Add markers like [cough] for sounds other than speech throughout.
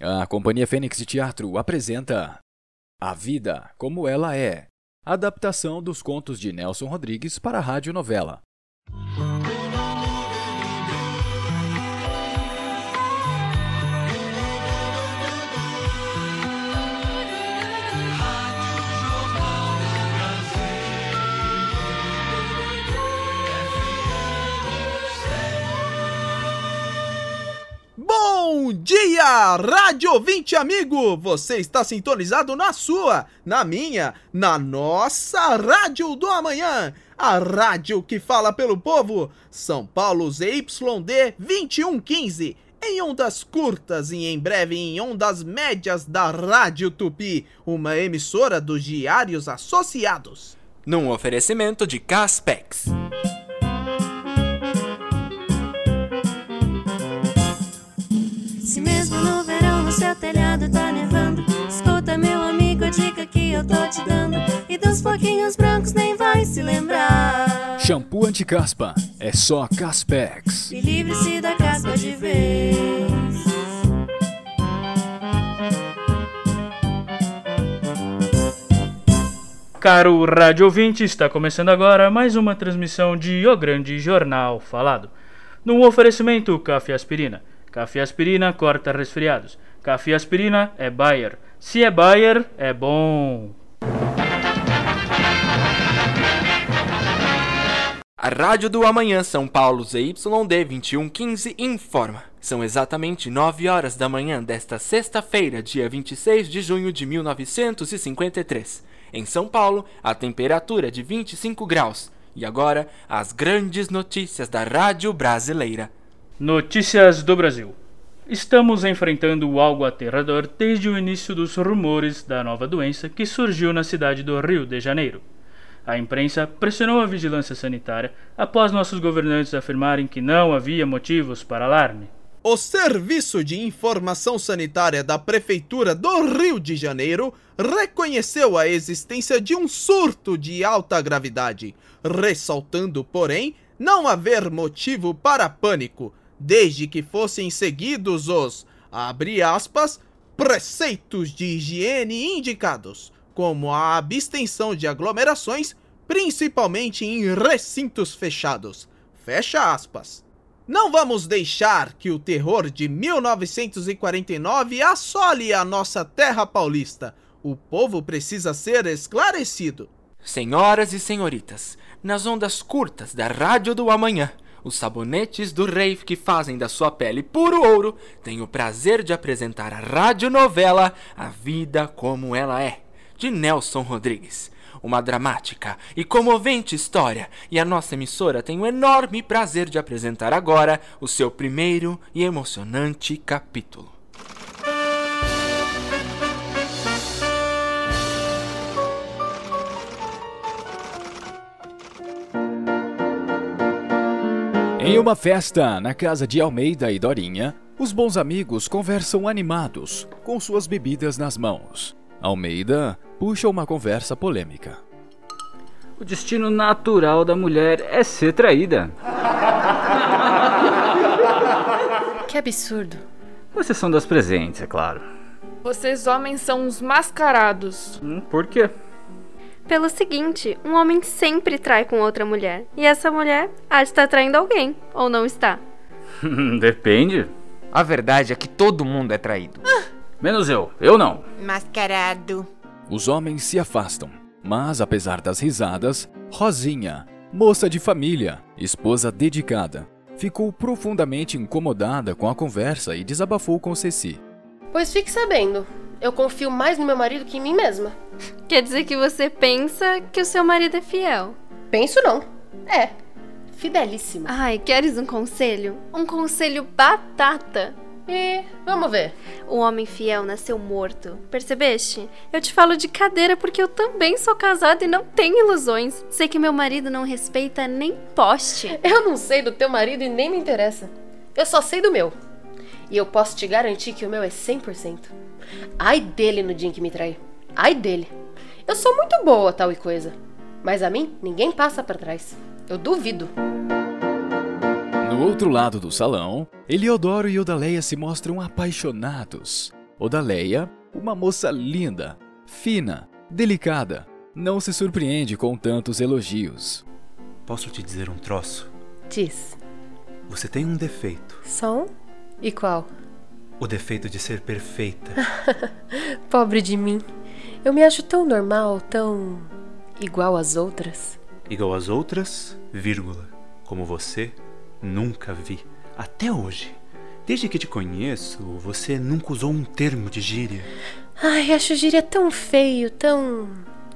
A Companhia Fênix de Teatro apresenta A Vida Como Ela É, adaptação dos contos de Nelson Rodrigues para a radionovela. Bom dia, Rádio ouvinte amigo! Você está sintonizado na sua, na minha, na nossa Rádio do Amanhã, a rádio que fala pelo povo, São Paulo ZYD 2115, em ondas curtas e em breve em ondas médias da Rádio Tupi, uma emissora dos Diários Associados. Num oferecimento de Caspex. Telhado tá nevando, escuta meu amigo a dica que eu tô te dando. E dos floquinhos brancos nem vai se lembrar. Shampoo anti-caspa é só Caspex. E livre-se da caspa de vez. Caro rádio ouvinte, está começando agora mais uma transmissão de O Grande Jornal Falado. Num oferecimento Café Aspirina. Café Aspirina corta resfriados. Café Aspirina é Bayer. Se é Bayer, é bom. A Rádio do Amanhã São Paulo ZYD 2115 informa. São exatamente 9 horas da manhã desta sexta-feira, dia 26 de junho de 1953. Em São Paulo, a temperatura é de 25 graus. E agora, as grandes notícias da Rádio Brasileira. Notícias do Brasil. Estamos enfrentando algo aterrador desde o início dos rumores da nova doença que surgiu na cidade do Rio de Janeiro. A imprensa pressionou a vigilância sanitária após nossos governantes afirmarem que não havia motivos para alarme. O Serviço de Informação Sanitária da Prefeitura do Rio de Janeiro reconheceu a existência de um surto de alta gravidade, ressaltando, porém, não haver motivo para pânico, desde que fossem seguidos os, abre aspas, preceitos de higiene indicados, como a abstenção de aglomerações, principalmente em recintos fechados. Fecha aspas. Não vamos deixar que o terror de 1949 assole a nossa terra paulista. O povo precisa ser esclarecido. Senhoras e senhoritas, nas ondas curtas da Rádio do Amanhã, os sabonetes do rei que fazem da sua pele puro ouro têm o prazer de apresentar a radionovela A Vida Como Ela É, de Nelson Rodrigues. Uma dramática e comovente história, e a nossa emissora tem o enorme prazer de apresentar agora o seu primeiro e emocionante capítulo. Em uma festa na casa de Almeida e Dorinha, os bons amigos conversam animados, com suas bebidas nas mãos. Almeida puxa uma conversa polêmica. O destino natural da mulher é ser traída. [laughs] Que absurdo. Com exceção das presentes, é claro. Vocês homens são uns mascarados. Hum, por quê? Pelo seguinte, um homem sempre trai com outra mulher. E essa mulher há de estar traindo alguém, ou não está. [laughs] Depende. A verdade é que todo mundo é traído. Menos eu. Eu não. Mascarado. Os homens se afastam, mas apesar das risadas, Rosinha, moça de família, esposa dedicada, ficou profundamente incomodada com a conversa e desabafou com Ceci. Pois fique sabendo, eu confio mais no meu marido que em mim mesma. Quer dizer que você pensa que o seu marido é fiel? Penso não. É. Fidelíssimo. Ai, queres um conselho? Um conselho batata. E vamos ver. O homem fiel nasceu morto. Percebeste? Eu te falo de cadeira porque eu também sou casada e não tenho ilusões. Sei que meu marido não respeita nem poste. [laughs] Eu não sei do teu marido e nem me interessa. Eu só sei do meu. E eu posso te garantir que o meu é 100%. Ai dele no dia em que me trai. Ai dele. Eu sou muito boa, tal e coisa. Mas a mim, ninguém passa para trás. Eu duvido. No outro lado do salão, Eliodoro e Odaleia se mostram apaixonados. Odaleia, uma moça linda, fina, delicada, não se surpreende com tantos elogios. Posso te dizer um troço? Diz. Você tem um defeito. Só um? E qual? O defeito de ser perfeita. [laughs] Pobre de mim. Eu me acho tão normal, tão. igual às outras. Igual às outras, vírgula. Como você, nunca vi. Até hoje. Desde que te conheço, você nunca usou um termo de gíria. Ai, acho gíria tão feio, tão.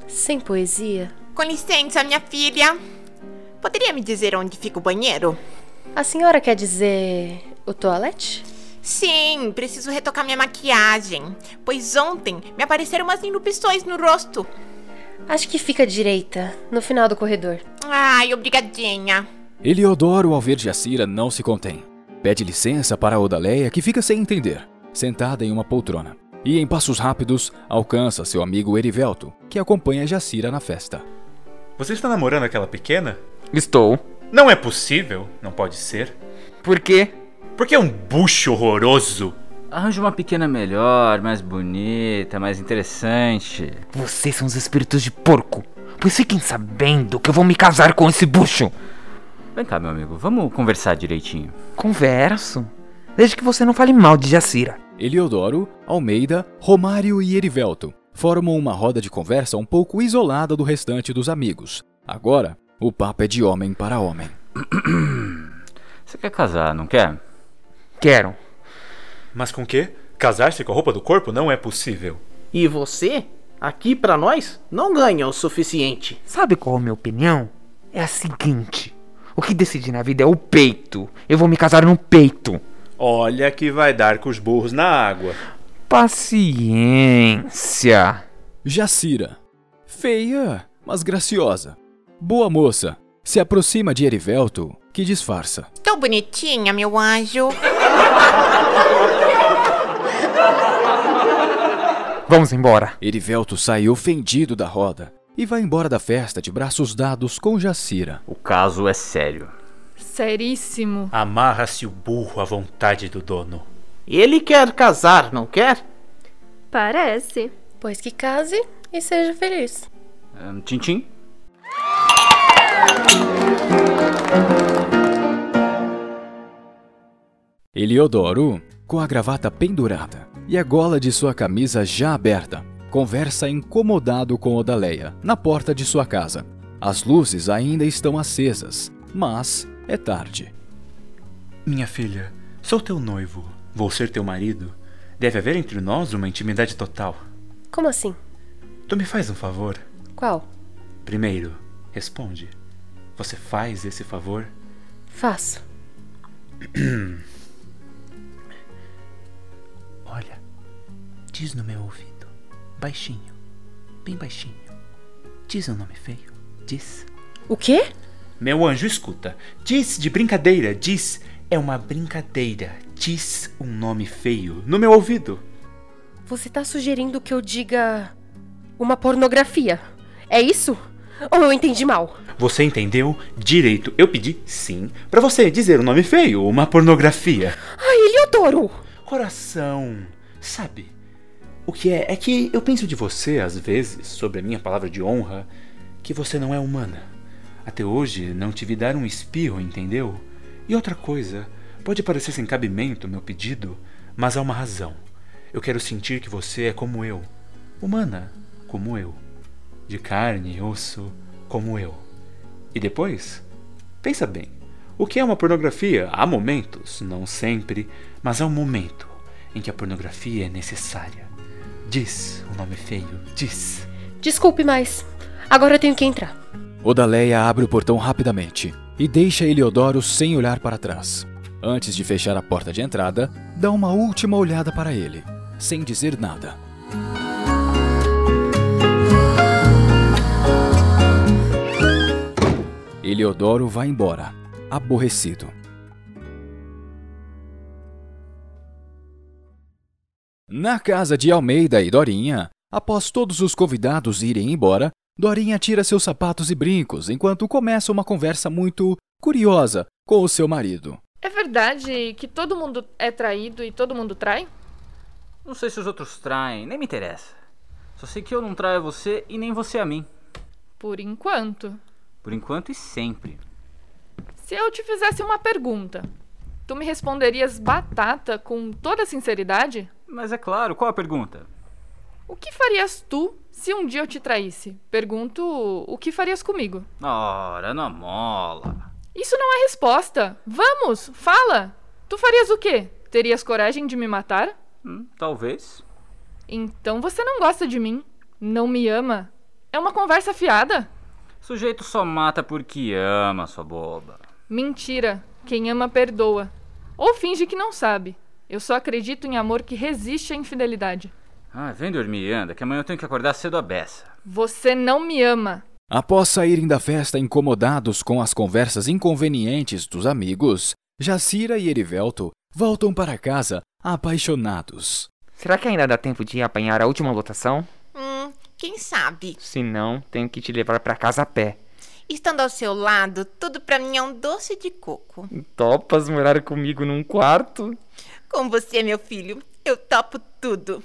sem poesia. Com licença, minha filha. Poderia me dizer onde fica o banheiro? A senhora quer dizer. o toalete? Sim, preciso retocar minha maquiagem, pois ontem me apareceram umas erupções no rosto. Acho que fica à direita, no final do corredor. Ai, obrigadinha. Eliodoro, ao ver Jacira, não se contém. Pede licença para a Odaleia, que fica sem entender, sentada em uma poltrona. E, em passos rápidos, alcança seu amigo Erivelto, que acompanha Jacira na festa. Você está namorando aquela pequena? Estou. Não é possível, não pode ser. Por quê? Porque é um bucho horroroso. Arranja uma pequena melhor, mais bonita, mais interessante. Vocês são os espíritos de porco. Pois fiquem sabendo que eu vou me casar com esse bucho. Vem cá, meu amigo, vamos conversar direitinho. Converso. Desde que você não fale mal de Jacira. Eliodoro, Almeida, Romário e Erivelto formam uma roda de conversa um pouco isolada do restante dos amigos. Agora, o papo é de homem para homem. Você quer casar, não quer? Quero. Mas com que? Casar-se com a roupa do corpo não é possível. E você? Aqui para nós não ganha o suficiente. Sabe qual é a minha opinião? É a seguinte: o que decide na vida é o peito. Eu vou me casar no peito. Olha que vai dar com os burros na água. Paciência. Jacira, feia, mas graciosa. Boa moça, se aproxima de Erivelto, que disfarça. Tô bonitinha, meu anjo. Vamos embora. Erivelto sai ofendido da roda e vai embora da festa de braços dados com Jacira. O caso é sério. Seríssimo. Amarra-se o burro à vontade do dono. Ele quer casar, não quer? Parece. Pois que case e seja feliz. Um, Tintim? Eliodoro, com a gravata pendurada e a gola de sua camisa já aberta, conversa incomodado com Odaleia na porta de sua casa. As luzes ainda estão acesas, mas é tarde. Minha filha, sou teu noivo. Vou ser teu marido. Deve haver entre nós uma intimidade total. Como assim? Tu me faz um favor? Qual? Primeiro, responde. Você faz esse favor? Faço. [clears throat] diz no meu ouvido, baixinho, bem baixinho. Diz um nome feio. Diz. O quê? Meu anjo, escuta. Diz de brincadeira, diz. É uma brincadeira. Diz um nome feio no meu ouvido. Você tá sugerindo que eu diga. uma pornografia? É isso? Ou eu entendi mal? Você entendeu direito. Eu pedi sim para você dizer um nome feio, uma pornografia. Ai, Eliodoro! Coração, sabe? O que é é que eu penso de você às vezes, sobre a minha palavra de honra, que você não é humana. Até hoje não te vi dar um espirro, entendeu? E outra coisa, pode parecer sem cabimento meu pedido, mas há uma razão. Eu quero sentir que você é como eu, humana, como eu, de carne e osso, como eu. E depois, pensa bem. O que é uma pornografia? Há momentos, não sempre, mas há um momento em que a pornografia é necessária. Diz o nome feio, diz. Desculpe, mas agora eu tenho que entrar. Odaleia abre o portão rapidamente e deixa Eliodoro sem olhar para trás. Antes de fechar a porta de entrada, dá uma última olhada para ele, sem dizer nada. Eliodoro vai embora, aborrecido. Na casa de Almeida e Dorinha, após todos os convidados irem embora, Dorinha tira seus sapatos e brincos enquanto começa uma conversa muito curiosa com o seu marido. É verdade que todo mundo é traído e todo mundo trai? Não sei se os outros traem, nem me interessa. Só sei que eu não traio você e nem você a mim. Por enquanto. Por enquanto e sempre. Se eu te fizesse uma pergunta, tu me responderias batata com toda sinceridade? Mas é claro, qual a pergunta? O que farias tu se um dia eu te traísse? Pergunto o que farias comigo. Ora, não mola. Isso não é resposta. Vamos, fala. Tu farias o quê? Terias coragem de me matar? Hum, talvez. Então você não gosta de mim. Não me ama. É uma conversa fiada. Sujeito só mata porque ama, sua boba. Mentira. Quem ama perdoa. Ou finge que não sabe. Eu só acredito em amor que resiste à infidelidade. Ah, vem dormir, anda, que amanhã eu tenho que acordar cedo à beça. Você não me ama. Após saírem da festa incomodados com as conversas inconvenientes dos amigos, Jacira e Erivelto voltam para casa apaixonados. Será que ainda dá tempo de apanhar a última lotação? Hum, quem sabe? Se não, tenho que te levar para casa a pé. Estando ao seu lado, tudo para mim é um doce de coco. Topas morar comigo num quarto? Com você, meu filho, eu topo tudo.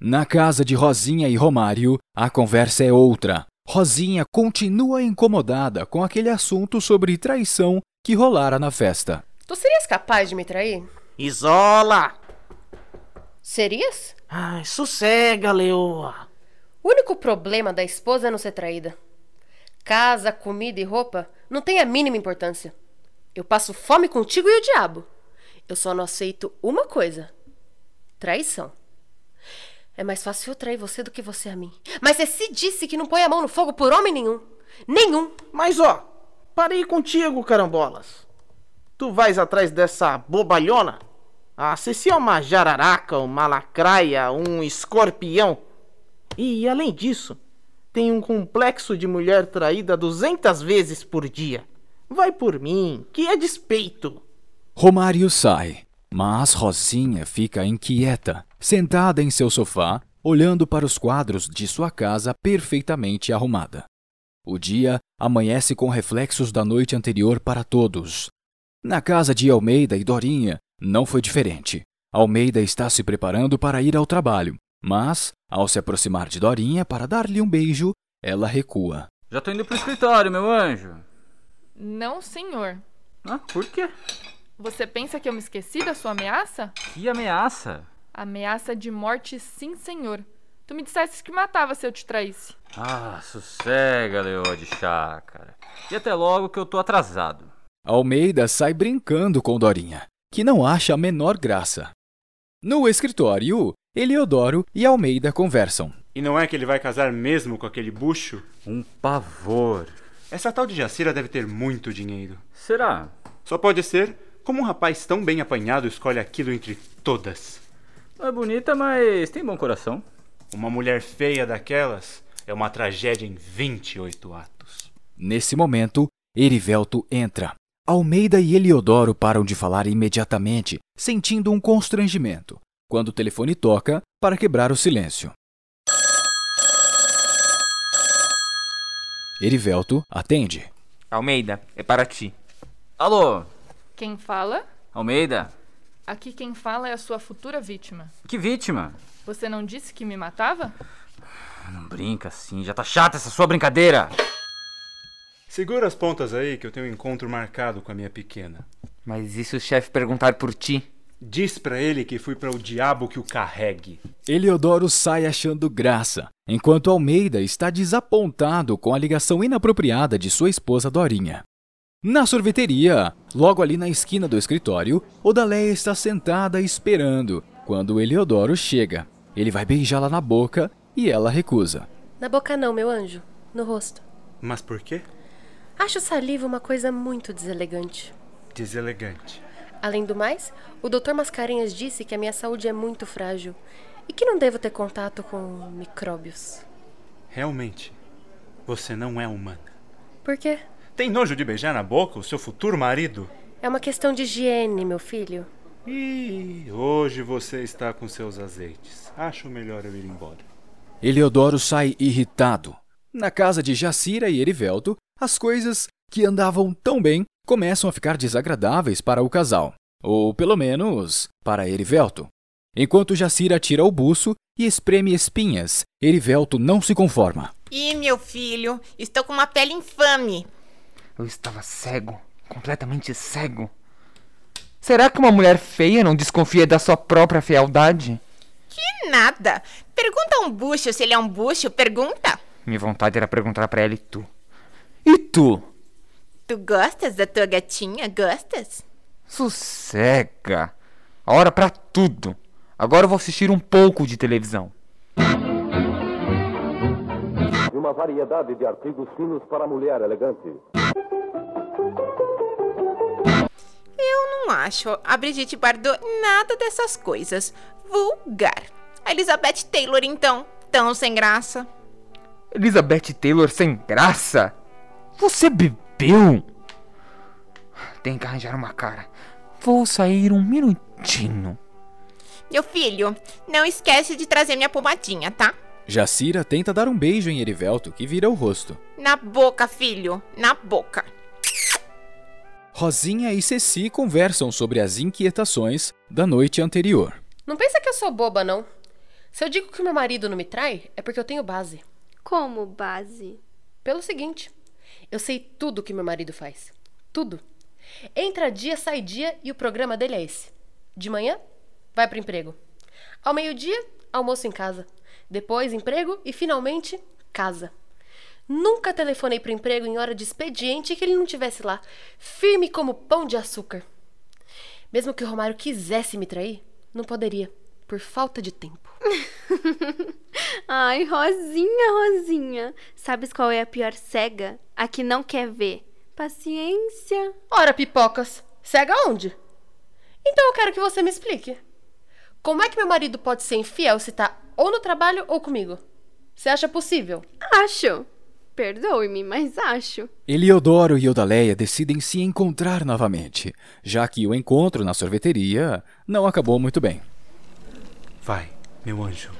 Na casa de Rosinha e Romário, a conversa é outra. Rosinha continua incomodada com aquele assunto sobre traição que rolara na festa. Tu serias capaz de me trair? Isola! Serias? Ai, sossega, Leoa. O único problema da esposa é não ser traída. Casa, comida e roupa não tem a mínima importância. Eu passo fome contigo e o diabo. Eu só não aceito uma coisa: traição. É mais fácil eu trair você do que você a mim. Mas você se disse que não põe a mão no fogo por homem nenhum. Nenhum. Mas ó, parei contigo, carambolas. Tu vais atrás dessa bobalhona? Ah, se é uma jararaca, uma lacraia, um escorpião. E além disso, tem um complexo de mulher traída 200 vezes por dia. Vai por mim, que é despeito. Romário sai, mas Rosinha fica inquieta, sentada em seu sofá, olhando para os quadros de sua casa perfeitamente arrumada. O dia amanhece com reflexos da noite anterior para todos. Na casa de Almeida e Dorinha não foi diferente. Almeida está se preparando para ir ao trabalho, mas, ao se aproximar de Dorinha para dar-lhe um beijo, ela recua. Já tô indo pro escritório, meu anjo. Não, senhor. Ah, por quê? Você pensa que eu me esqueci da sua ameaça? Que ameaça? Ameaça de morte, sim, senhor. Tu me disseste que matava se eu te traísse. Ah, sossega, leoa de chácara. E até logo que eu tô atrasado. Almeida sai brincando com Dorinha, que não acha a menor graça. No escritório, Eliodoro e Almeida conversam. E não é que ele vai casar mesmo com aquele bucho? Um pavor. Essa tal de Jacira deve ter muito dinheiro. Será? Só pode ser como um rapaz tão bem apanhado escolhe aquilo entre todas. Não é bonita, mas tem bom coração. Uma mulher feia daquelas é uma tragédia em 28 atos. Nesse momento, Erivelto entra. Almeida e Eliodoro param de falar imediatamente, sentindo um constrangimento, quando o telefone toca para quebrar o silêncio. Erivelto atende. Almeida, é para ti. Alô? Quem fala? Almeida? Aqui quem fala é a sua futura vítima. Que vítima? Você não disse que me matava? Não brinca assim, já tá chata essa sua brincadeira. Segura as pontas aí que eu tenho um encontro marcado com a minha pequena. Mas e se o chefe perguntar por ti? Diz pra ele que fui para o diabo que o carregue. Eliodoro sai achando graça, enquanto Almeida está desapontado com a ligação inapropriada de sua esposa Dorinha. Na sorveteria, logo ali na esquina do escritório, Odaléia está sentada esperando quando Eliodoro chega. Ele vai beijá-la na boca e ela recusa. Na boca não, meu anjo. No rosto. Mas por quê? Acho saliva uma coisa muito deselegante. Deselegante. Além do mais, o Dr. Mascarenhas disse que a minha saúde é muito frágil e que não devo ter contato com micróbios. Realmente, você não é humana. Por quê? Tem nojo de beijar na boca o seu futuro marido? É uma questão de higiene, meu filho. E hoje você está com seus azeites. Acho melhor eu ir embora. Eliodoro sai irritado. Na casa de Jacira e Erivelto, as coisas que andavam tão bem começam a ficar desagradáveis para o casal. Ou pelo menos para Erivelto. Enquanto Jacira tira o buço e espreme espinhas, Erivelto não se conforma. Ih, meu filho, estou com uma pele infame. Eu estava cego, completamente cego. Será que uma mulher feia não desconfia da sua própria fealdade? Que nada. Pergunta a um bucho se ele é um bucho, pergunta. Minha vontade era perguntar pra ela e tu. E tu? Tu gostas da tua gatinha? Gostas? Sossega. Hora pra tudo. Agora eu vou assistir um pouco de televisão. E uma variedade de artigos finos para a mulher elegante. Eu não acho a Brigitte Bardot nada dessas coisas. Vulgar. A Elizabeth Taylor, então, tão sem graça. Elizabeth Taylor sem graça? Você bebeu? Tem que arranjar uma cara. Vou sair um minutinho. Meu filho, não esquece de trazer minha pomadinha, tá? Jacira tenta dar um beijo em Erivelto, que vira o rosto. Na boca, filho, na boca. Rosinha e Ceci conversam sobre as inquietações da noite anterior. Não pensa que eu sou boba, não. Se eu digo que meu marido não me trai, é porque eu tenho base. Como base? Pelo seguinte, eu sei tudo que meu marido faz. Tudo. Entra dia, sai dia e o programa dele é esse. De manhã, vai pro emprego. Ao meio-dia, almoço em casa. Depois, emprego e finalmente, casa. Nunca telefonei pro emprego em hora de expediente que ele não tivesse lá, firme como pão de açúcar. Mesmo que o Romário quisesse me trair, não poderia, por falta de tempo. [laughs] Ai, Rosinha, Rosinha. Sabes qual é a pior cega? A que não quer ver. Paciência. Ora, pipocas, cega onde? Então eu quero que você me explique. Como é que meu marido pode ser infiel se tá ou no trabalho ou comigo? Você acha possível? Acho. Perdoe-me, mas acho. Eliodoro e Eudaleia decidem se encontrar novamente, já que o encontro na sorveteria não acabou muito bem. Vai, meu anjo.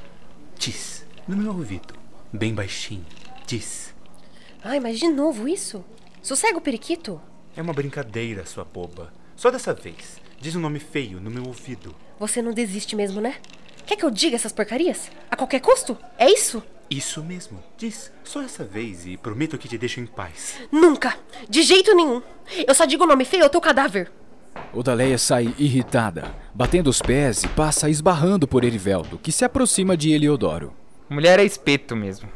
Diz, no meu ouvido, bem baixinho. Diz. Ai, mas de novo isso? Sossega o periquito. É uma brincadeira, sua boba. Só dessa vez. Diz um nome feio no meu ouvido. Você não desiste mesmo, né? Quer que eu diga essas porcarias? A qualquer custo? É isso? Isso mesmo. Diz, só essa vez e prometo que te deixo em paz. Nunca! De jeito nenhum! Eu só digo o nome feio ao teu cadáver. Odaleia sai irritada, batendo os pés e passa esbarrando por Erivelto, que se aproxima de Eliodoro. Mulher é espeto mesmo.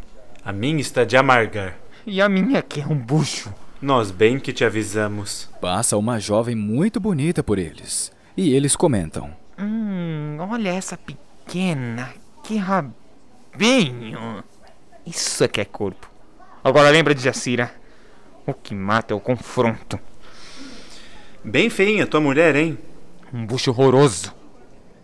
A minha está de amargar. E a minha que é um bucho. Nós bem que te avisamos. Passa uma jovem muito bonita por eles. E eles comentam. Hum, olha essa pequena. Que rabinho. Isso é que é corpo. Agora lembra de Jacira. O que mata é o confronto. Bem feinha tua mulher, hein? Um bucho horroroso.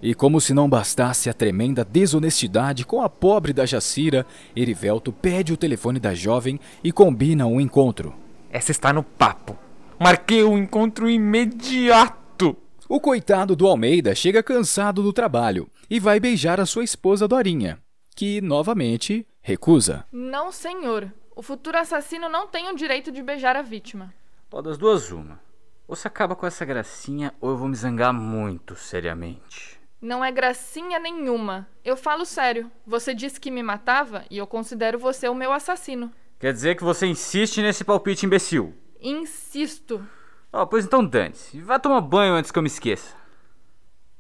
E como se não bastasse a tremenda desonestidade com a pobre da Jacira, Erivelto pede o telefone da jovem e combina um encontro. Essa está no papo. Marquei o um encontro imediato. O coitado do Almeida chega cansado do trabalho e vai beijar a sua esposa Dorinha, que novamente recusa. Não, senhor. O futuro assassino não tem o direito de beijar a vítima. Ó, das duas, uma. Ou você acaba com essa gracinha, ou eu vou me zangar muito seriamente. Não é gracinha nenhuma. Eu falo sério. Você disse que me matava e eu considero você o meu assassino. Quer dizer que você insiste nesse palpite imbecil? Insisto. Ó, oh, pois então dane-se. Vá tomar banho antes que eu me esqueça.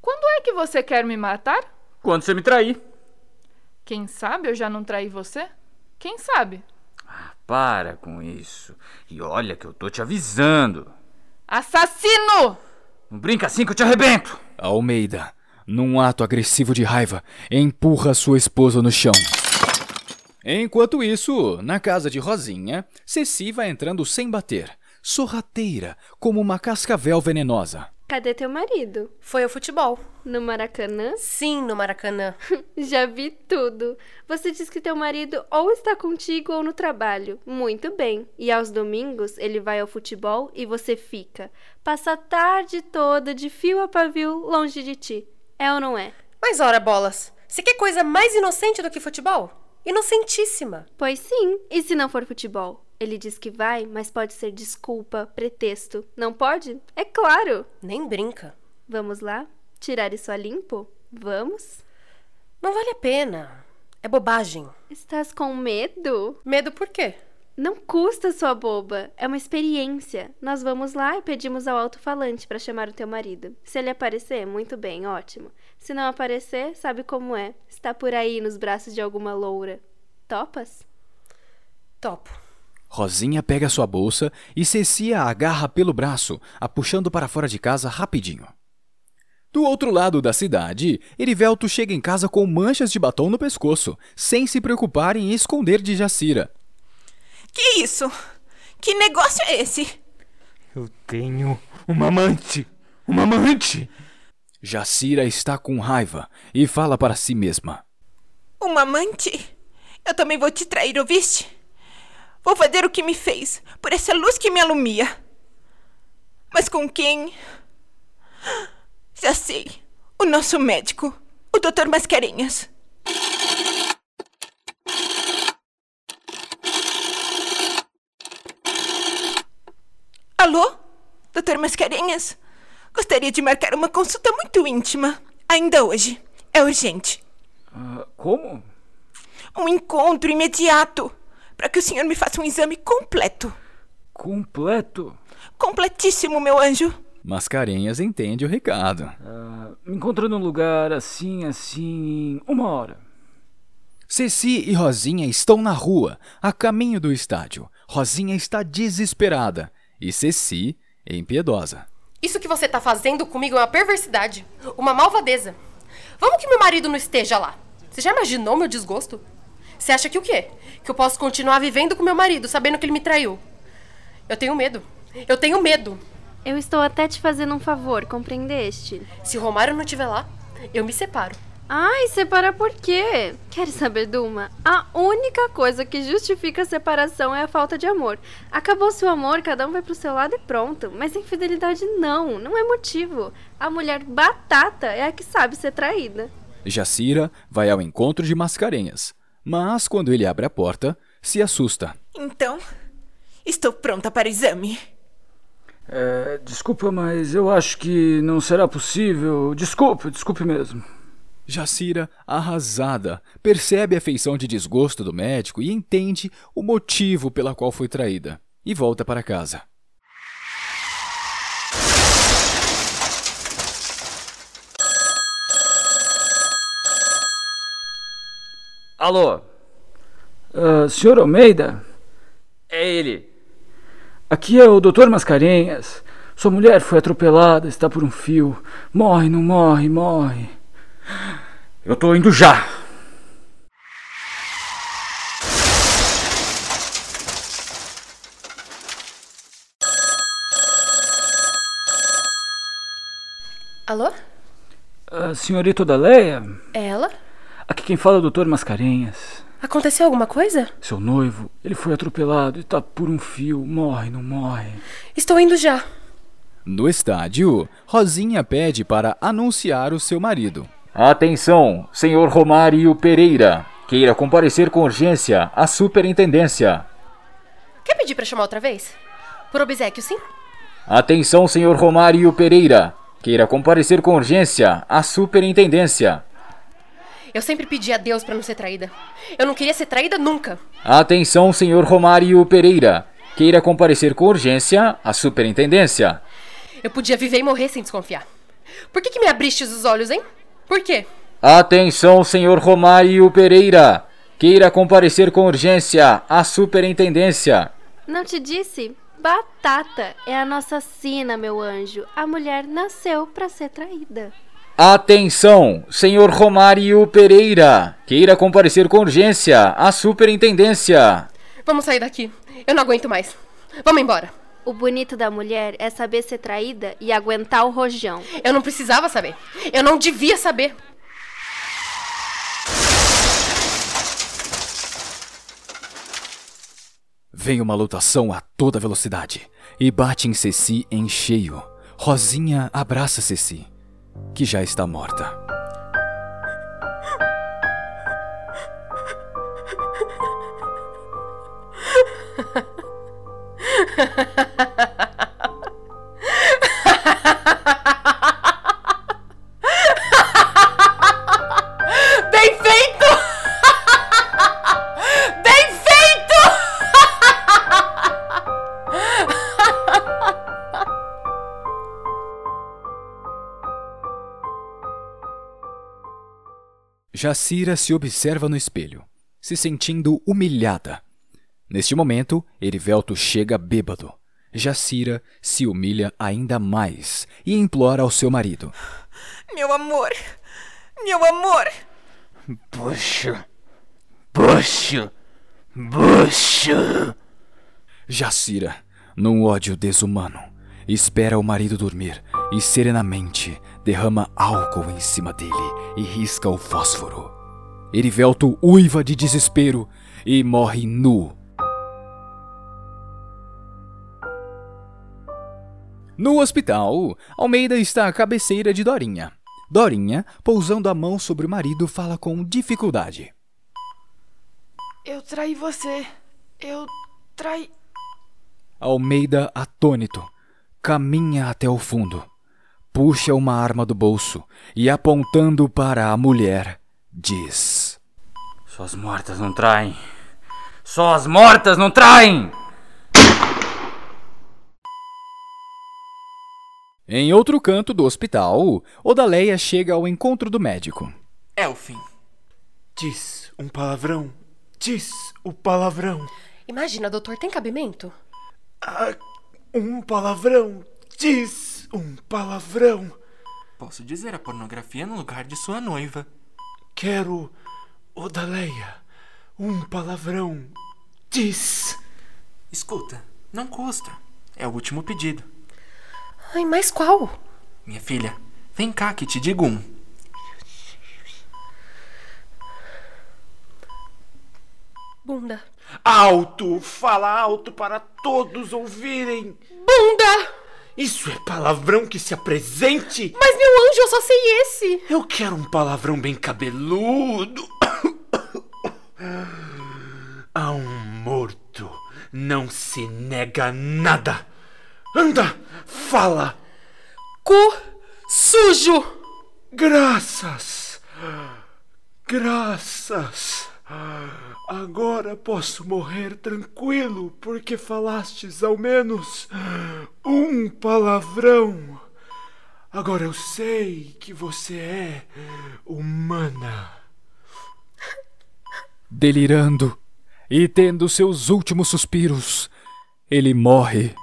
Quando é que você quer me matar? Quando você me trair. Quem sabe eu já não traí você? Quem sabe? Ah, para com isso. E olha que eu tô te avisando. Assassino! Não brinca assim que eu te arrebento! Almeida, num ato agressivo de raiva, empurra sua esposa no chão. Enquanto isso, na casa de Rosinha, Ceci vai entrando sem bater, sorrateira, como uma cascavel venenosa. Cadê teu marido? Foi ao futebol. No Maracanã? Sim, no Maracanã. [laughs] Já vi tudo. Você diz que teu marido ou está contigo ou no trabalho. Muito bem. E aos domingos ele vai ao futebol e você fica. Passa a tarde toda de fio a pavio longe de ti. É ou não é? Mas ora, bolas. Você quer coisa mais inocente do que futebol? Inocentíssima. Pois sim. E se não for futebol? Ele diz que vai, mas pode ser desculpa, pretexto. Não pode? É claro. Nem brinca. Vamos lá? Tirar isso a limpo? Vamos? Não vale a pena. É bobagem. Estás com medo? Medo por quê? Não custa, sua boba. É uma experiência. Nós vamos lá e pedimos ao alto-falante para chamar o teu marido. Se ele aparecer, muito bem, ótimo. Se não aparecer, sabe como é. Está por aí nos braços de alguma loura. Topas? Topo. Rosinha pega sua bolsa e Ceci a agarra pelo braço, a puxando para fora de casa rapidinho. Do outro lado da cidade, Erivelto chega em casa com manchas de batom no pescoço, sem se preocupar em esconder de Jacira. Que isso? Que negócio é esse? Eu tenho uma amante! Uma amante! Jacira está com raiva e fala para si mesma. Uma amante? Eu também vou te trair, ouviste? Vou fazer o que me fez, por essa luz que me alumia. Mas com quem? Já sei. O nosso médico, o Dr. Mascarenhas. Alô? Dr. Mascarenhas? Gostaria de marcar uma consulta muito íntima. Ainda hoje. É urgente. Uh, como? Um encontro imediato. Para que o senhor me faça um exame completo. Completo? Completíssimo, meu anjo. Mascarenhas entende o recado. Uh, me encontra num lugar assim, assim, uma hora. Ceci e Rosinha estão na rua, a caminho do estádio. Rosinha está desesperada e Ceci impiedosa. Isso que você tá fazendo comigo é uma perversidade, uma malvadeza. Vamos que meu marido não esteja lá. Você já imaginou meu desgosto? Você acha que o quê? Que eu posso continuar vivendo com meu marido, sabendo que ele me traiu? Eu tenho medo. Eu tenho medo. Eu estou até te fazendo um favor, compreendeste? Se o Romário não estiver lá, eu me separo. Ai, separar por quê? Queres saber, Duma? A única coisa que justifica a separação é a falta de amor. Acabou-se o amor, cada um vai pro seu lado e pronto. Mas infidelidade não, não é motivo. A mulher batata é a que sabe ser traída. Jacira vai ao encontro de Mascarenhas, mas quando ele abre a porta, se assusta. Então, estou pronta para o exame. É, desculpa, mas eu acho que não será possível. Desculpe, desculpe mesmo. Jacira, arrasada, percebe a feição de desgosto do médico e entende o motivo pela qual foi traída, e volta para casa. Alô? Uh, senhor Almeida? É ele. Aqui é o Dr. Mascarenhas. Sua mulher foi atropelada, está por um fio. Morre, não morre, morre. Eu tô indo já. Alô? A senhorita Odaleia? É ela? Aqui quem fala é o doutor Mascarenhas. Aconteceu alguma coisa? Seu noivo, ele foi atropelado e tá por um fio. Morre, não morre. Estou indo já. No estádio, Rosinha pede para anunciar o seu marido. Atenção, senhor Romário Pereira. Queira comparecer com urgência à superintendência. Quer pedir para chamar outra vez? Por obsequio, sim? Atenção, senhor Romário Pereira. Queira comparecer com urgência à superintendência. Eu sempre pedi a Deus para não ser traída. Eu não queria ser traída nunca. Atenção, senhor Romário Pereira. Queira comparecer com urgência à superintendência. Eu podia viver e morrer sem desconfiar. Por que, que me abriste os olhos, hein? Por quê? Atenção, senhor Romário Pereira. Queira comparecer com urgência à superintendência. Não te disse? Batata é a nossa sina, meu anjo. A mulher nasceu para ser traída. Atenção, senhor Romário Pereira. Queira comparecer com urgência à superintendência. Vamos sair daqui. Eu não aguento mais. Vamos embora. O bonito da mulher é saber ser traída e aguentar o rojão. Eu não precisava saber. Eu não devia saber. Vem uma lutação a toda velocidade e bate em Ceci em cheio. Rosinha abraça Ceci, que já está morta. [laughs] Jacira se observa no espelho, se sentindo humilhada. Neste momento, Erivelto chega bêbado. Jacira se humilha ainda mais e implora ao seu marido. Meu amor! Meu amor! Bucho! Bucho! Bucho! Jacira, num ódio desumano, espera o marido dormir e serenamente derrama álcool em cima dele e risca o fósforo. Erivelto uiva de desespero e morre nu. No hospital, Almeida está à cabeceira de Dorinha. Dorinha, pousando a mão sobre o marido, fala com dificuldade. Eu traí você. Eu traí. Almeida, atônito, caminha até o fundo, puxa uma arma do bolso e, apontando para a mulher, diz: Só as mortas não traem. Só as mortas não traem! Em outro canto do hospital, Odaleia chega ao encontro do médico. É o fim. Diz um palavrão. Diz o palavrão. Imagina, doutor, tem cabimento? Ah, um palavrão. Diz um palavrão. Posso dizer a pornografia no lugar de sua noiva. Quero, Odaleia, um palavrão. Diz. Escuta, não custa. É o último pedido. Ai, mas qual? Minha filha, vem cá que te digo um. Bunda. Alto! Fala alto para todos ouvirem! Bunda! Isso é palavrão que se apresente! Mas, meu anjo, eu só sei esse! Eu quero um palavrão bem cabeludo! [coughs] A um morto não se nega nada! Anda! Fala! Cu sujo! Graças! Graças! Agora posso morrer tranquilo, porque falastes ao menos um palavrão. Agora eu sei que você é humana. Delirando e tendo seus últimos suspiros, ele morre.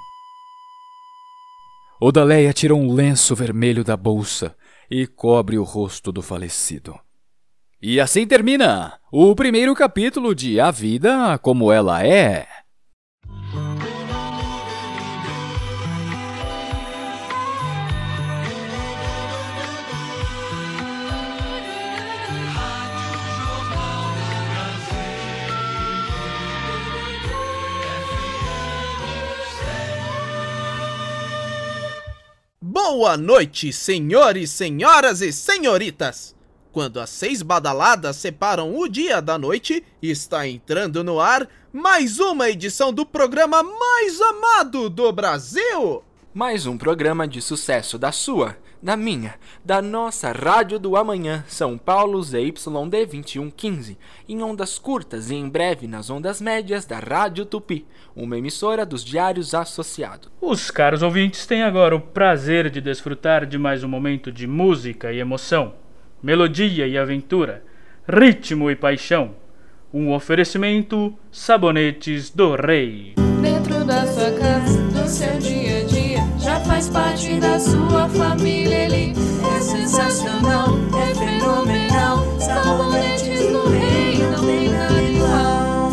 Odaleia tira um lenço vermelho da bolsa e cobre o rosto do falecido. E assim termina o primeiro capítulo de A Vida Como Ela É. Boa noite, senhores, senhoras e senhoritas! Quando as seis badaladas separam o dia da noite, está entrando no ar mais uma edição do programa mais amado do Brasil! Mais um programa de sucesso da sua, da minha, da nossa Rádio do Amanhã, São Paulo ZYD 2115, em ondas curtas e em breve nas ondas médias da Rádio Tupi, uma emissora dos Diários Associados. Os caros ouvintes têm agora o prazer de desfrutar de mais um momento de música e emoção melodia e aventura, ritmo e paixão. Um oferecimento Sabonetes do Rei. Dentro da sua casa, do seu dia a dia, já faz parte da sua família. Ele é sensacional, é fenomenal. Sabonetes do Rei, não tem nada igual.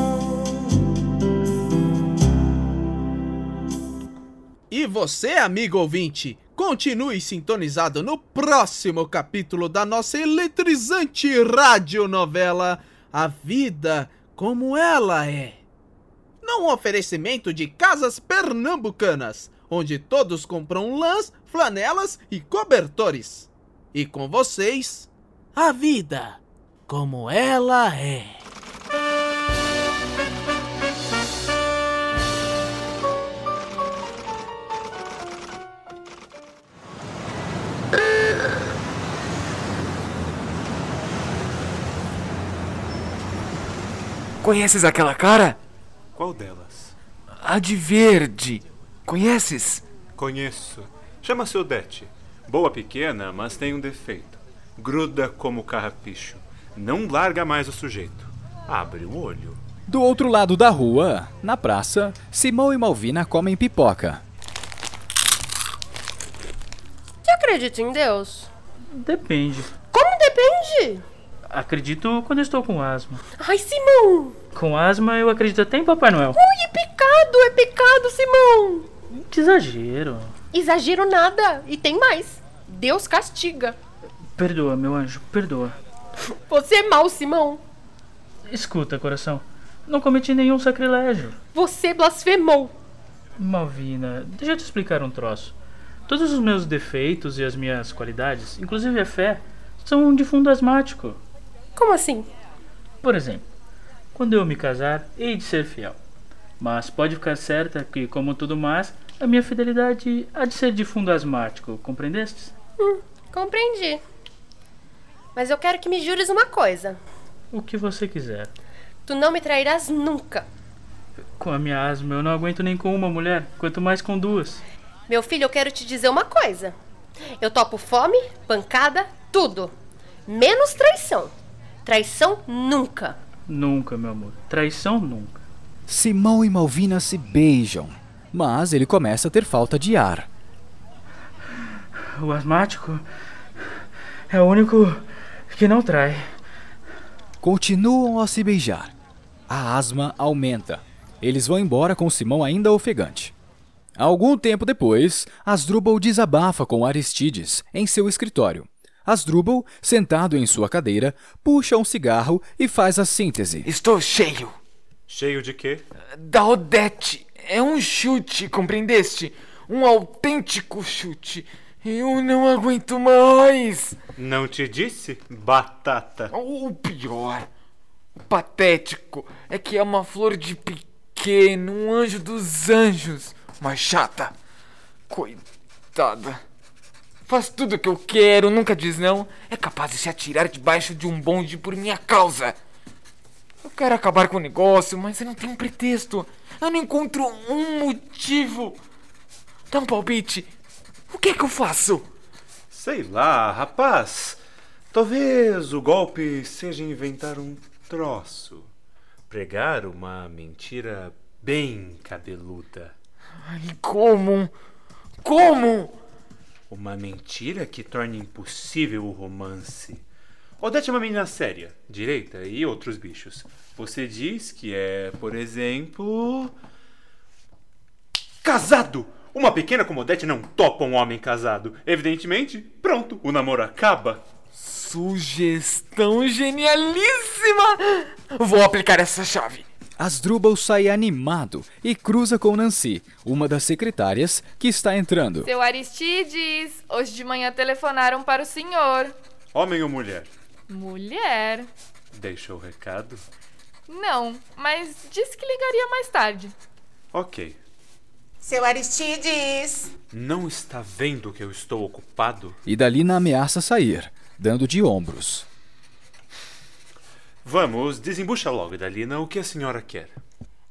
E você, amigo ouvinte, Continue sintonizado no próximo capítulo da nossa eletrizante radionovela A Vida Como Ela É. Num oferecimento de Casas Pernambucanas, onde todos compram lãs, flanelas e cobertores. E com vocês, A Vida Como Ela É. Conheces aquela cara? Qual delas? A de verde. Conheces? Conheço. Chama-se Odete. Boa pequena, mas tem um defeito. Gruda como carrapicho. Não larga mais o sujeito. Abre o olho. Do outro lado da rua, na praça, Simão e Malvina comem pipoca. Você acredita em Deus? Depende. Como depende? Acredito quando estou com asma. Ai, Simão! Com asma eu acredito até em Papai Noel. Ui, é pecado, é pecado, Simão! Que exagero. Exagero nada. E tem mais. Deus castiga. Perdoa, meu anjo, perdoa. Você é mau, Simão. Escuta, coração. Não cometi nenhum sacrilégio. Você blasfemou. Malvina, deixa eu te explicar um troço. Todos os meus defeitos e as minhas qualidades, inclusive a fé, são de fundo asmático. Como assim? Por exemplo, quando eu me casar, hei de ser fiel. Mas pode ficar certa que, como tudo mais, a minha fidelidade há de ser de fundo asmático, compreendestes? Hum, compreendi. Mas eu quero que me jures uma coisa. O que você quiser. Tu não me trairás nunca. Com a minha asma, eu não aguento nem com uma mulher, quanto mais com duas. Meu filho, eu quero te dizer uma coisa. Eu topo fome, pancada, tudo. Menos traição. Traição nunca. Nunca, meu amor. Traição nunca. Simão e Malvina se beijam, mas ele começa a ter falta de ar. O asmático é o único que não trai. Continuam a se beijar. A asma aumenta. Eles vão embora com Simão ainda ofegante. Algum tempo depois, Asdrubal desabafa com Aristides em seu escritório. Asdrubal, sentado em sua cadeira, puxa um cigarro e faz a síntese. Estou cheio. Cheio de quê? Da Odete. É um chute, compreendeste? Um autêntico chute. Eu não aguento mais. Não te disse? Batata. O pior, o patético, é que é uma flor de pequeno, um anjo dos anjos. Mas chata. Coitada. Faz tudo o que eu quero, nunca diz não. É capaz de se atirar debaixo de um bonde por minha causa. Eu quero acabar com o negócio, mas eu não tenho pretexto. Eu não encontro um motivo. Dá um palpite. O que é que eu faço? Sei lá, rapaz. Talvez o golpe seja inventar um troço. Pregar uma mentira bem cabeluda. Ai, como? Como? Uma mentira que torne impossível o romance. Odete é uma menina séria, direita e outros bichos. Você diz que é, por exemplo. Casado! Uma pequena como Odete não topa um homem casado. Evidentemente, pronto, o namoro acaba. Sugestão genialíssima! Vou aplicar essa chave. Asdrubal sai animado e cruza com Nancy, uma das secretárias, que está entrando. Seu Aristides, hoje de manhã telefonaram para o senhor. Homem ou mulher? Mulher. Deixou o recado? Não, mas disse que ligaria mais tarde. Ok. Seu Aristides! Não está vendo que eu estou ocupado? E Dalina ameaça sair, dando de ombros. Vamos, desembucha logo, Dalina, o que a senhora quer.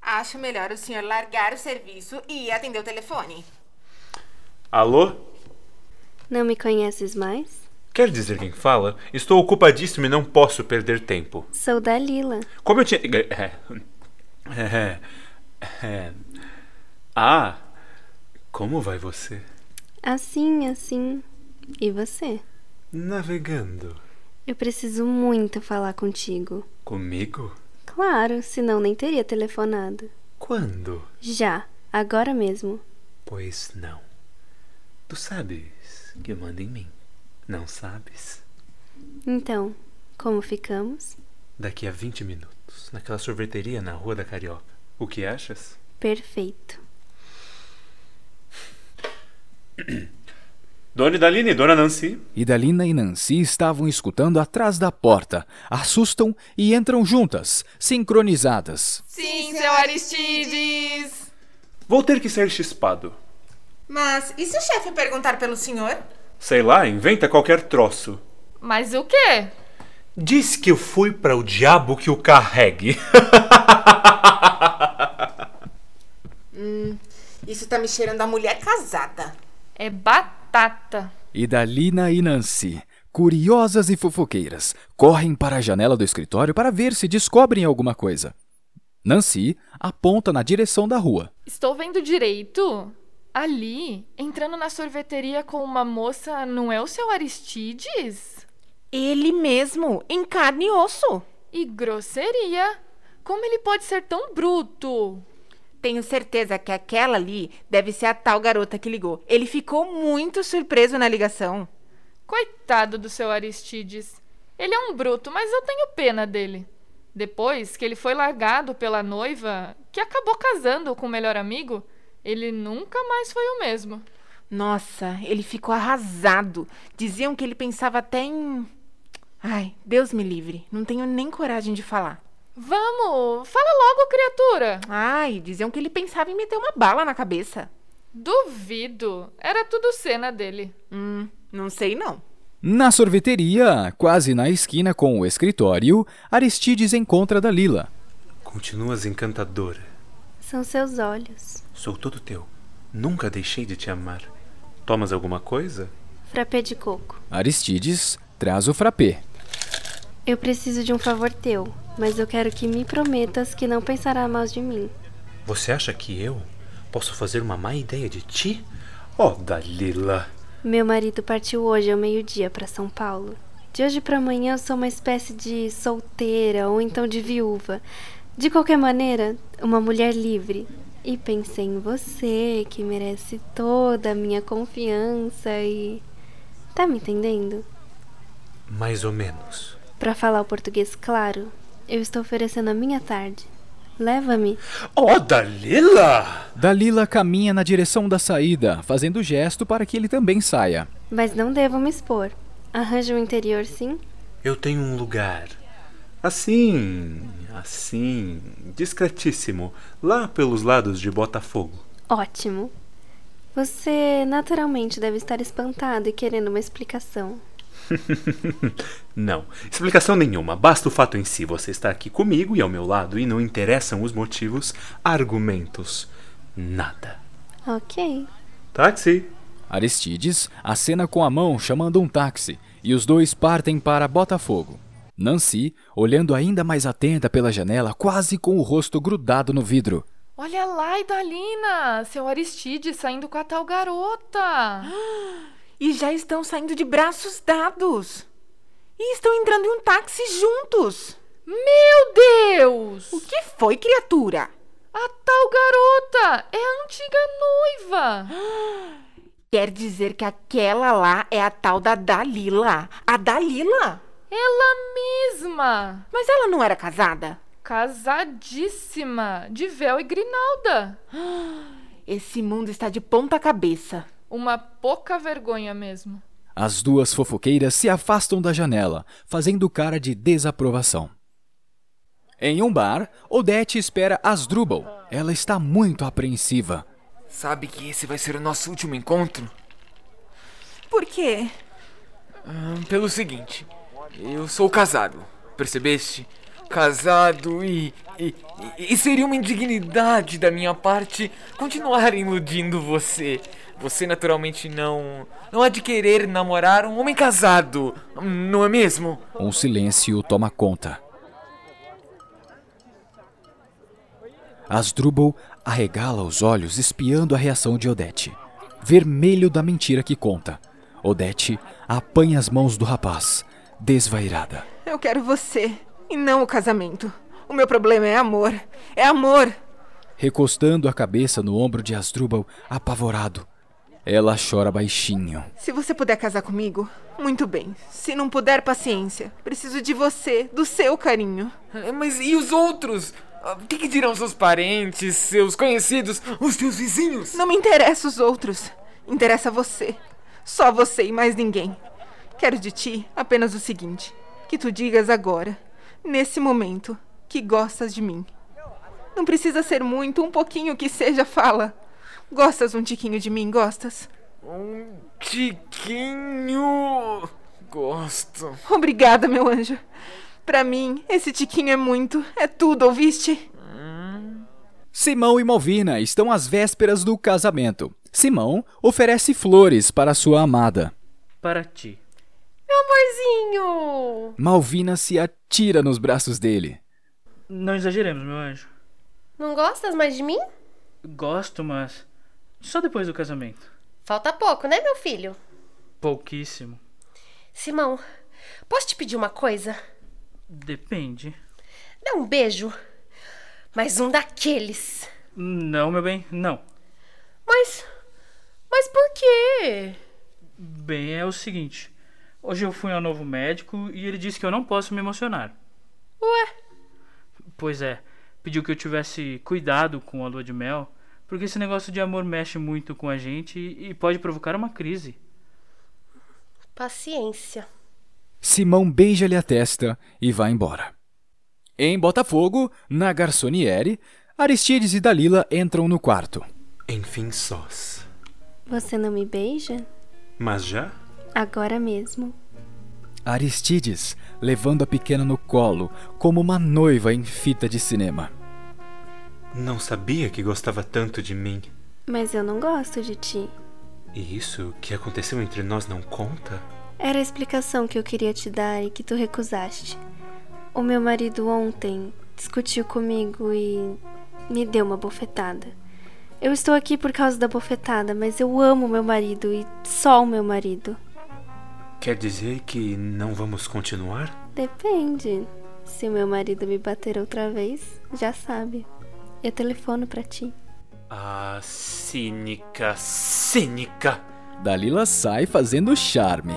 Acho melhor o senhor largar o serviço e atender o telefone. Alô? Não me conheces mais? Quer dizer quem fala? Estou ocupadíssimo e não posso perder tempo. Sou Dalila. Como eu tinha. É, é, é. Ah, como vai você? Assim, assim. E você? Navegando. Eu preciso muito falar contigo. Comigo? Claro, senão nem teria telefonado. Quando? Já, agora mesmo. Pois não. Tu sabes que manda em mim, não sabes? Então, como ficamos? Daqui a 20 minutos, naquela sorveteria na Rua da Carioca. O que achas? Perfeito. [clears throat] Dona Idaline e Dona Nancy. Idalina e Nancy estavam escutando atrás da porta, assustam e entram juntas, sincronizadas. Sim, seu Aristides! Vou ter que ser chispado. Mas e se o chefe perguntar pelo senhor? Sei lá, inventa qualquer troço. Mas o quê? Diz que eu fui para o diabo que o carregue. [laughs] hum, isso tá me cheirando a mulher casada. É batata. Idalina e Nancy curiosas e fofoqueiras, correm para a janela do escritório para ver se descobrem alguma coisa. Nancy aponta na direção da rua. Estou vendo direito? Ali, entrando na sorveteria com uma moça, não é o seu Aristides? Ele mesmo, em carne e osso. E grosseria. Como ele pode ser tão bruto? Tenho certeza que aquela ali deve ser a tal garota que ligou. Ele ficou muito surpreso na ligação. Coitado do seu Aristides. Ele é um bruto, mas eu tenho pena dele. Depois que ele foi largado pela noiva, que acabou casando com o melhor amigo, ele nunca mais foi o mesmo. Nossa, ele ficou arrasado. Diziam que ele pensava até em. Ai, Deus me livre. Não tenho nem coragem de falar. Vamos, fala logo, criatura. Ai, diziam que ele pensava em meter uma bala na cabeça. Duvido. Era tudo cena dele. Hum, não sei não. Na sorveteria, quase na esquina com o escritório, Aristides encontra Dalila. Continuas encantadora. São seus olhos. Sou todo teu. Nunca deixei de te amar. Tomas alguma coisa? Frappé de coco. Aristides traz o frappé. Eu preciso de um favor teu, mas eu quero que me prometas que não pensará mal de mim. Você acha que eu posso fazer uma má ideia de ti? Oh, Dalila. Meu marido partiu hoje ao meio-dia para São Paulo. De hoje para amanhã eu sou uma espécie de solteira ou então de viúva. De qualquer maneira, uma mulher livre. E pensei em você, que merece toda a minha confiança e. Tá me entendendo? Mais ou menos. Para falar o português claro, eu estou oferecendo a minha tarde. Leva-me. Oh, Dalila! Dalila caminha na direção da saída, fazendo gesto para que ele também saia. Mas não devo me expor. Arranja um interior, sim? Eu tenho um lugar. Assim, assim, discretíssimo, lá pelos lados de Botafogo. Ótimo. Você naturalmente deve estar espantado e querendo uma explicação. [laughs] não, explicação nenhuma. Basta o fato em si. Você está aqui comigo e ao meu lado e não interessam os motivos, argumentos. Nada. Ok. Táxi. Aristides acena com a mão chamando um táxi e os dois partem para Botafogo. Nancy, olhando ainda mais atenta pela janela, quase com o rosto grudado no vidro. Olha lá, Idalina! Seu Aristides saindo com a tal garota! [gasps] [gasps] [gasps] E já estão saindo de braços dados. E estão entrando em um táxi juntos. Meu Deus! O que foi, criatura? A tal garota é a antiga noiva. [gasps] Quer dizer que aquela lá é a tal da Dalila. A Dalila? Ela mesma! Mas ela não era casada? Casadíssima, de véu e grinalda. [gasps] Esse mundo está de ponta cabeça. Uma pouca vergonha mesmo. As duas fofoqueiras se afastam da janela, fazendo cara de desaprovação. Em um bar, Odete espera Asdrubal. Ela está muito apreensiva. Sabe que esse vai ser o nosso último encontro? Por quê? Ah, pelo seguinte, eu sou casado, percebeste? Casado e, e, e seria uma indignidade da minha parte continuar iludindo você. Você naturalmente não. não há de querer namorar um homem casado, não é mesmo? Um silêncio toma conta. Asdrubal arregala os olhos espiando a reação de Odete. Vermelho da mentira que conta. Odete apanha as mãos do rapaz, desvairada. Eu quero você e não o casamento. O meu problema é amor. É amor. Recostando a cabeça no ombro de Asdrubal, apavorado. Ela chora baixinho. Se você puder casar comigo, muito bem. Se não puder, paciência. Preciso de você, do seu carinho. Mas e os outros? O que, que dirão seus parentes, seus conhecidos, os teus vizinhos? Não me interessa os outros. Interessa você. Só você e mais ninguém. Quero de ti apenas o seguinte: que tu digas agora, nesse momento, que gostas de mim. Não precisa ser muito, um pouquinho que seja, fala. Gostas um tiquinho de mim, gostas? Um tiquinho. Gosto. Obrigada, meu anjo. Para mim, esse tiquinho é muito, é tudo, ouviste? Simão e Malvina estão às vésperas do casamento. Simão oferece flores para sua amada. Para ti. Meu amorzinho! Malvina se atira nos braços dele. Não exageremos, meu anjo. Não gostas mais de mim? Gosto, mas só depois do casamento. Falta pouco, né, meu filho? Pouquíssimo. Simão, posso te pedir uma coisa? Depende. Dá um beijo. Mais um daqueles. Não, meu bem, não. Mas. Mas por quê? Bem, é o seguinte. Hoje eu fui ao novo médico e ele disse que eu não posso me emocionar. Ué? Pois é, pediu que eu tivesse cuidado com a lua de mel, porque esse negócio de amor mexe muito com a gente e pode provocar uma crise. Paciência. Simão beija-lhe a testa e vai embora. Em Botafogo, na garçoniere, Aristides e Dalila entram no quarto. Enfim, sós. Você não me beija? Mas já? Agora mesmo. Aristides levando a pequena no colo, como uma noiva em fita de cinema. Não sabia que gostava tanto de mim. Mas eu não gosto de ti. E isso que aconteceu entre nós não conta? Era a explicação que eu queria te dar e que tu recusaste. O meu marido ontem discutiu comigo e me deu uma bofetada. Eu estou aqui por causa da bofetada, mas eu amo meu marido e só o meu marido. Quer dizer que não vamos continuar? Depende. Se o meu marido me bater outra vez, já sabe. Eu telefono pra ti. Ah, cínica, cínica! Dalila sai fazendo charme.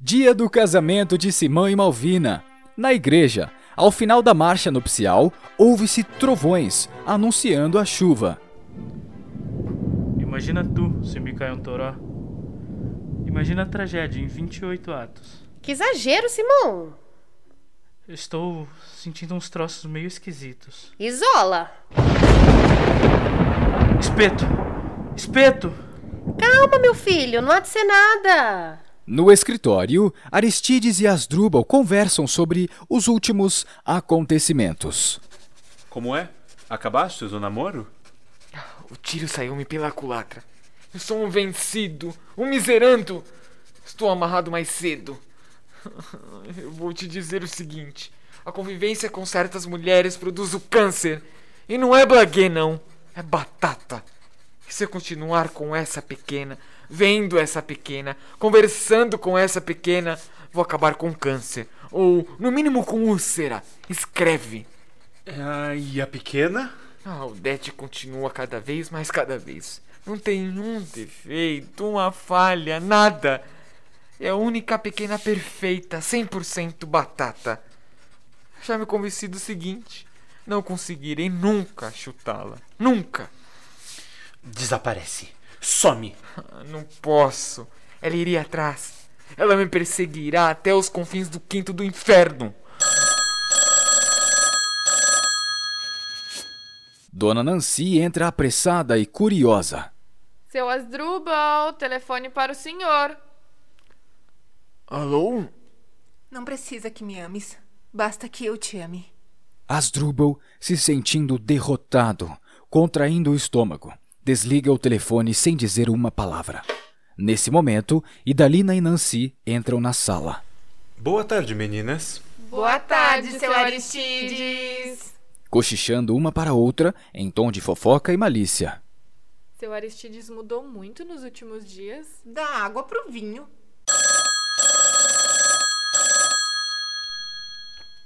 Dia do casamento de Simão e Malvina. Na igreja, ao final da marcha nupcial, ouve-se trovões anunciando a chuva. Imagina tu se me cair um toró. Imagina a tragédia em 28 atos. Que exagero, Simão! Estou sentindo uns troços meio esquisitos. Isola! Espeto! Espeto! Calma, meu filho, não há de ser nada. No escritório, Aristides e Asdrubal conversam sobre os últimos acontecimentos. Como é? Acabastes o namoro? O tiro saiu-me pela culatra. Eu sou um vencido, um miserando. Estou amarrado mais cedo. [laughs] Eu vou te dizer o seguinte: a convivência com certas mulheres produz o câncer. E não é blaguê, não. É batata. E se eu continuar com essa pequena, vendo essa pequena, conversando com essa pequena, vou acabar com câncer. Ou, no mínimo, com úlcera. Escreve. Ah, e a pequena? A Odete continua cada vez mais cada vez. Não tem um defeito, uma falha, nada. É a única pequena perfeita, 100% batata. Já me convenci do seguinte: não conseguirei nunca chutá-la. Nunca. Desaparece. Some. Ah, Não posso. Ela iria atrás. Ela me perseguirá até os confins do quinto do inferno. Dona Nancy entra apressada e curiosa. Seu Asdrubal, telefone para o senhor. Alô? Não precisa que me ames. Basta que eu te ame. Asdrubal, se sentindo derrotado, contraindo o estômago, desliga o telefone sem dizer uma palavra. Nesse momento, Idalina e Nancy entram na sala. Boa tarde, meninas. Boa tarde, seu Aristides. Cochichando uma para a outra, em tom de fofoca e malícia. Seu Aristides mudou muito nos últimos dias. Dá água pro vinho.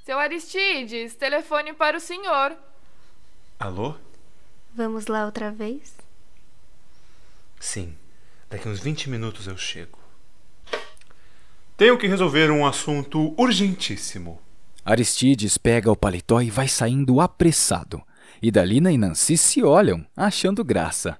Seu Aristides, telefone para o senhor. Alô? Vamos lá outra vez? Sim. Daqui uns 20 minutos eu chego. Tenho que resolver um assunto urgentíssimo. Aristides pega o paletó e vai saindo apressado. Idalina e Nancy se olham, achando graça.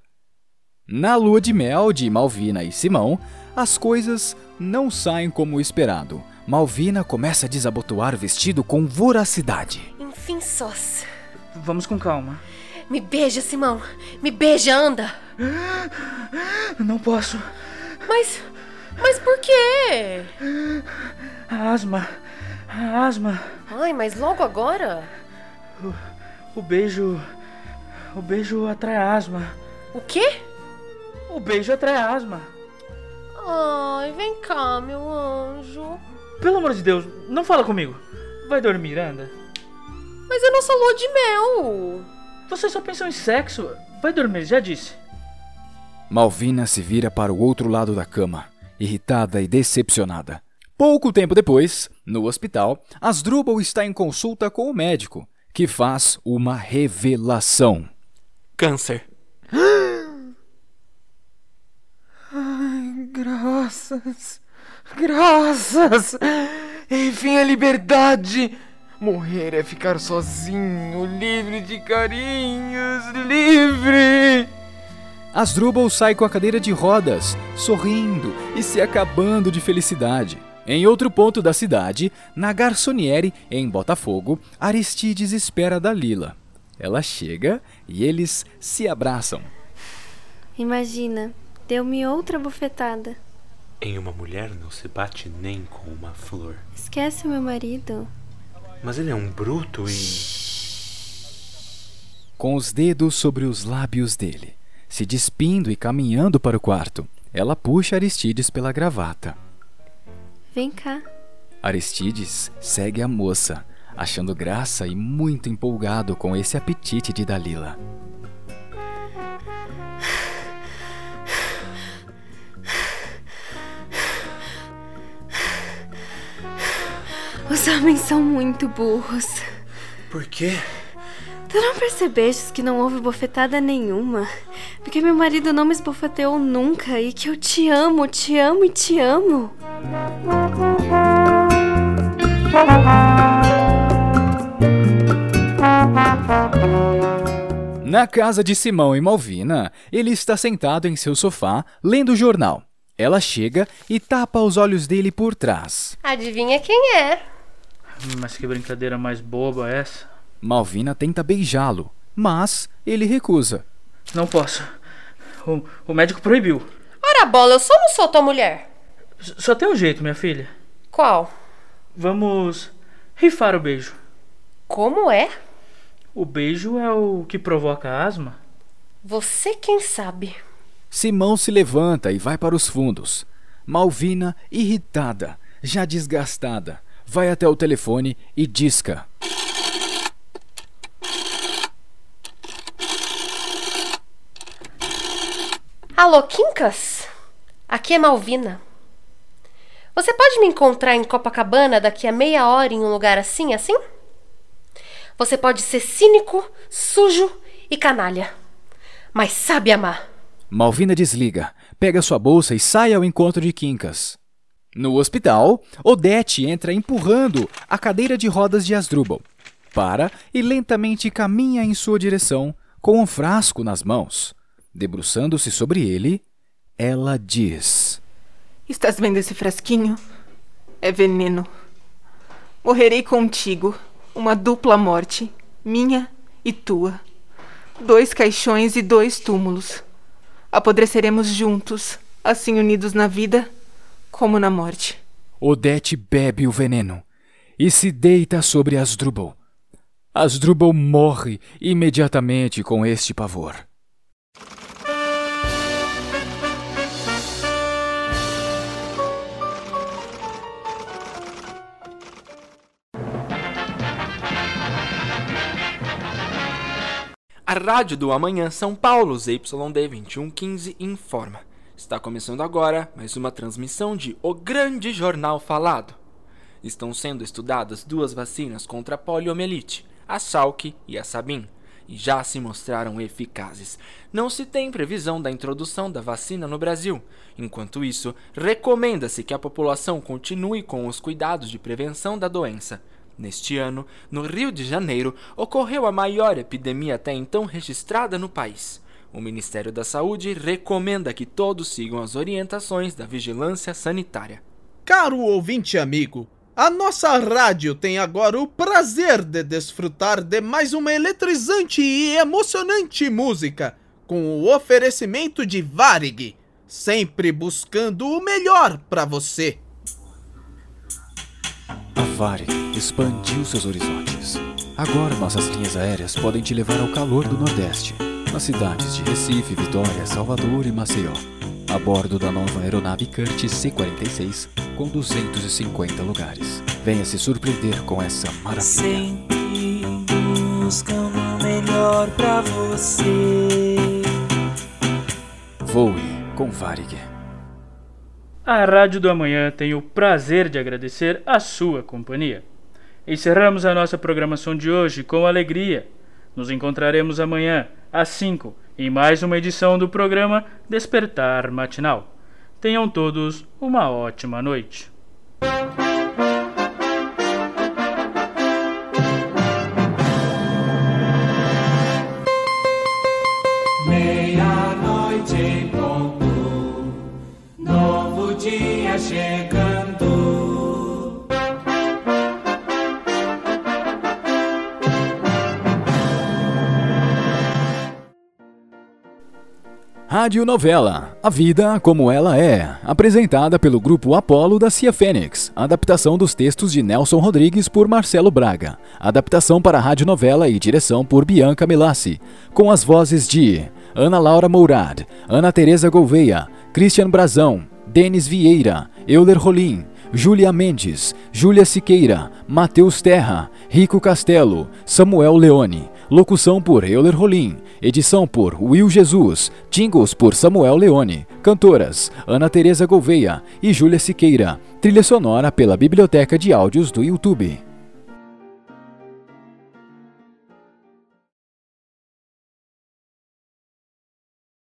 Na lua de mel de Malvina e Simão, as coisas não saem como esperado. Malvina começa a desabotoar o vestido com voracidade. Enfim, sós. Vamos com calma. Me beija, Simão. Me beija, anda. Não posso. Mas. Mas por quê? A asma. A asma. Ai, mas logo agora? O beijo. O beijo atrai asma. O quê? O beijo atrai asma. Ai, vem cá, meu anjo. Pelo amor de Deus, não fala comigo. Vai dormir, anda. Mas é nossa lua de mel. Vocês só pensam em sexo. Vai dormir, já disse. Malvina se vira para o outro lado da cama, irritada e decepcionada. Pouco tempo depois, no hospital, Asdrubal está em consulta com o médico, que faz uma revelação. Câncer. [gasps] Ai, graças. Graças. Enfim, a liberdade. Morrer é ficar sozinho, livre de carinhos, livre. Asdrubal sai com a cadeira de rodas, sorrindo e se acabando de felicidade. Em outro ponto da cidade, na Garçoniere, em Botafogo, Aristides espera Dalila. Ela chega e eles se abraçam. Imagina, deu-me outra bofetada. Em uma mulher não se bate nem com uma flor. Esquece o meu marido. Mas ele é um bruto e. Com os dedos sobre os lábios dele, se despindo e caminhando para o quarto, ela puxa Aristides pela gravata. Vem cá. Aristides segue a moça, achando graça e muito empolgado com esse apetite de Dalila. Os homens são muito burros. Por quê? Tu não percebestes que não houve bofetada nenhuma? Porque meu marido não me esbofeteou nunca e que eu te amo, te amo e te amo. Na casa de Simão e Malvina, ele está sentado em seu sofá, lendo o jornal. Ela chega e tapa os olhos dele por trás. Adivinha quem é? Mas que brincadeira mais boba é essa? Malvina tenta beijá-lo, mas ele recusa. Não posso. O, o médico proibiu. Ora bola, eu só não sou tua mulher. S- Só tem um jeito, minha filha. Qual? Vamos rifar o beijo. Como é? O beijo é o que provoca asma? Você quem sabe. Simão se levanta e vai para os fundos. Malvina, irritada, já desgastada, vai até o telefone e disca. Alô, Quincas? Aqui é Malvina. Você pode me encontrar em Copacabana daqui a meia hora em um lugar assim, assim? Você pode ser cínico, sujo e canalha, mas sabe amar. Malvina desliga, pega sua bolsa e sai ao encontro de Quincas. No hospital, Odete entra empurrando a cadeira de rodas de Asdrubal. Para e lentamente caminha em sua direção com um frasco nas mãos. Debruçando-se sobre ele, ela diz: Estás vendo esse frasquinho? É veneno. Morrerei contigo, uma dupla morte, minha e tua. Dois caixões e dois túmulos. Apodreceremos juntos, assim unidos na vida como na morte. Odete bebe o veneno e se deita sobre Asdrubal. Asdrubal morre imediatamente com este pavor. A Rádio do Amanhã São Paulo, ZYD 2115, informa. Está começando agora mais uma transmissão de O Grande Jornal Falado. Estão sendo estudadas duas vacinas contra a poliomielite, a Salk e a Sabin, e já se mostraram eficazes. Não se tem previsão da introdução da vacina no Brasil. Enquanto isso, recomenda-se que a população continue com os cuidados de prevenção da doença. Neste ano, no Rio de Janeiro, ocorreu a maior epidemia até então registrada no país. O Ministério da Saúde recomenda que todos sigam as orientações da vigilância sanitária. Caro ouvinte amigo, a nossa rádio tem agora o prazer de desfrutar de mais uma eletrizante e emocionante música, com o oferecimento de Varig, sempre buscando o melhor para você. A Varig expandiu seus horizontes. Agora nossas linhas aéreas podem te levar ao calor do Nordeste, nas cidades de Recife, Vitória, Salvador e Maceió. a bordo da nova aeronave Curtiss C-46 com 250 lugares. Venha se surpreender com essa maravilha. Sempre buscando o melhor pra você. Voe com Varig. A Rádio do Amanhã tem o prazer de agradecer a sua companhia. Encerramos a nossa programação de hoje com alegria. Nos encontraremos amanhã, às 5, em mais uma edição do programa Despertar Matinal. Tenham todos uma ótima noite. Rádio Novela, A Vida Como Ela É, apresentada pelo grupo Apolo da Cia Fênix, adaptação dos textos de Nelson Rodrigues por Marcelo Braga, adaptação para rádio novela e direção por Bianca Melassi, com as vozes de Ana Laura Mourad, Ana Teresa Gouveia, Christian Brazão, Denis Vieira, Euler Rolim, Júlia Mendes, Júlia Siqueira, Matheus Terra, Rico Castelo, Samuel Leone, locução por Euler Rolim, edição por Will Jesus, jingles por Samuel Leone, cantoras Ana Teresa Gouveia e Júlia Siqueira, trilha sonora pela Biblioteca de Áudios do YouTube.